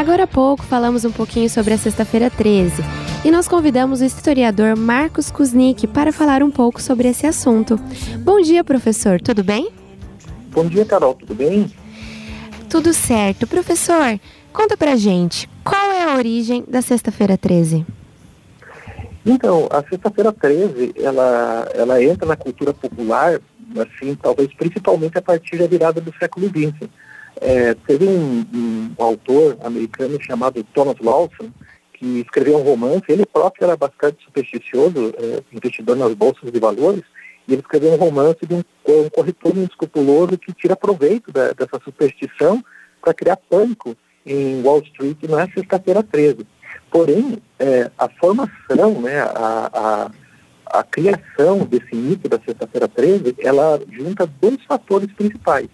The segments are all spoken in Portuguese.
Agora há pouco falamos um pouquinho sobre a Sexta-feira 13 e nós convidamos o historiador Marcos Kuznick para falar um pouco sobre esse assunto. Bom dia, professor, tudo bem? Bom dia, Carol, tudo bem? Tudo certo. Professor, conta pra gente, qual é a origem da Sexta-feira 13? Então, a Sexta-feira 13, ela, ela entra na cultura popular, assim, talvez principalmente a partir da virada do século XX. É, teve um, um, autor americano chamado Thomas Lawson, que escreveu um romance, ele próprio era bastante supersticioso, é, investidor nas bolsas de valores, e ele escreveu um romance de um, um corretor inescrupuloso que tira proveito da, dessa superstição para criar pânico em Wall Street na sexta-feira 13. Porém, é, a formação, né, a, a, a criação desse mito da sexta-feira 13, ela junta dois fatores principais.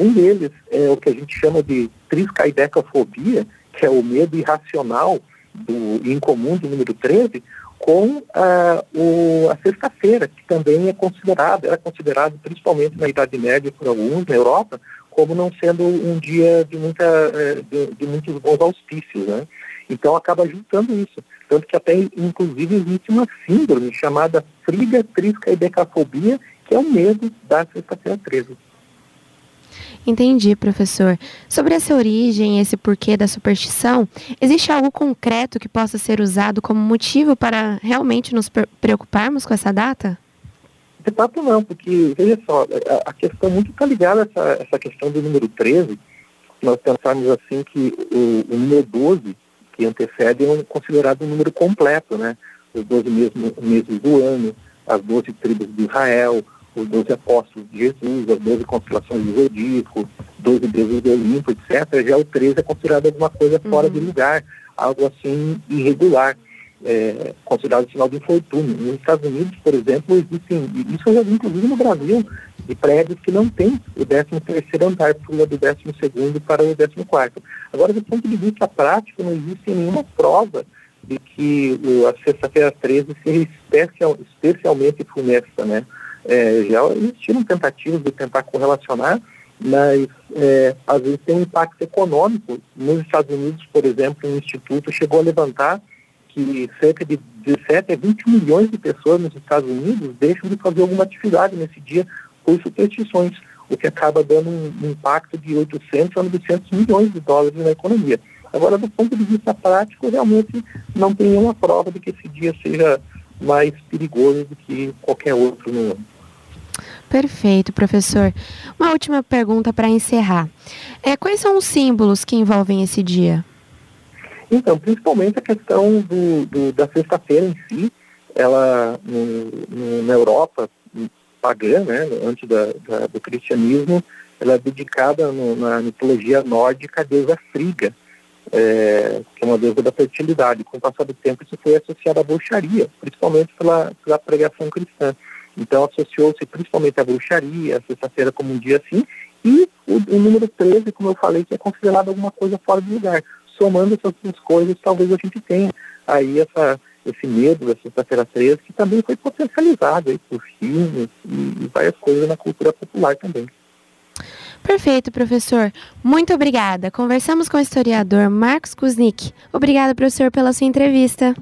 Um deles é o que a gente chama de triscaidecafobia, que é o medo irracional do incomum do número 13, com ah, o, a sexta-feira, que também é considerado, era considerado principalmente na Idade Média por alguns na Europa, como não sendo um dia de, muita, eh, de, de muitos bons auspícios. Né? Então acaba juntando isso. Tanto que até, inclusive, existe uma síndrome chamada friga, trisca que é o medo da sexta-feira 13. Entendi, professor. Sobre essa origem, esse porquê da superstição, existe algo concreto que possa ser usado como motivo para realmente nos preocuparmos com essa data? De fato não, porque, veja só, a, questão muito está ligada a essa, essa questão do número 13, nós pensarmos assim que o, o número 12, que antecede, é um, considerado um número completo, né? Os 12 meses, meses do ano, as 12 tribos de Israel, os doze apóstolos de Jesus, as doze constelações do Zodíaco, doze deuses do Olimpo, etc., já o 13 é considerado alguma coisa fora uhum. de lugar, algo assim irregular, é, considerado sinal de infortúnio. Nos Estados Unidos, por exemplo, existem, isso eu já vi inclusive no Brasil, de prédios que não tem o 13 terceiro andar, pula do 12 segundo para o 14 quarto. Agora, do ponto de vista prático, não existe nenhuma prova de que o, a sexta-feira 13 seja especial, especialmente funesta, né? É, já existiram tentativas de tentar correlacionar, mas é, às vezes tem um impacto econômico. Nos Estados Unidos, por exemplo, um instituto chegou a levantar que cerca de 17 a 20 milhões de pessoas nos Estados Unidos deixam de fazer alguma atividade nesse dia por superstições, o que acaba dando um, impacto de 800 a 900 milhões de dólares na economia. Agora, do ponto de vista prático, realmente não tem nenhuma prova de que esse dia seja mais perigoso do que qualquer outro no ano. Perfeito, professor. Uma última pergunta para encerrar. É, quais são os símbolos que envolvem esse dia? Então, principalmente a questão do, do da sexta-feira em si, ela no, no, na Europa pagã, né, antes da, da, do cristianismo, ela é dedicada no, na mitologia nórdica à deusa Friga, é, que é uma deusa da fertilidade. Com o passar do tempo, isso foi associado à bruxaria, principalmente pela, pela pregação cristã. Então, associou-se principalmente à bruxaria, a sexta-feira como um dia assim, e o, o, número 13, como eu falei, que é considerado alguma coisa fora de lugar. Somando essas duas coisas, talvez a gente tenha aí essa, esse medo da sexta-feira 13, que também foi potencializado aí por filmes e, e várias coisas na cultura popular também. Perfeito, professor. Muito obrigada. Conversamos com o historiador Marcos Kuznick. Obrigada, professor, pela sua entrevista.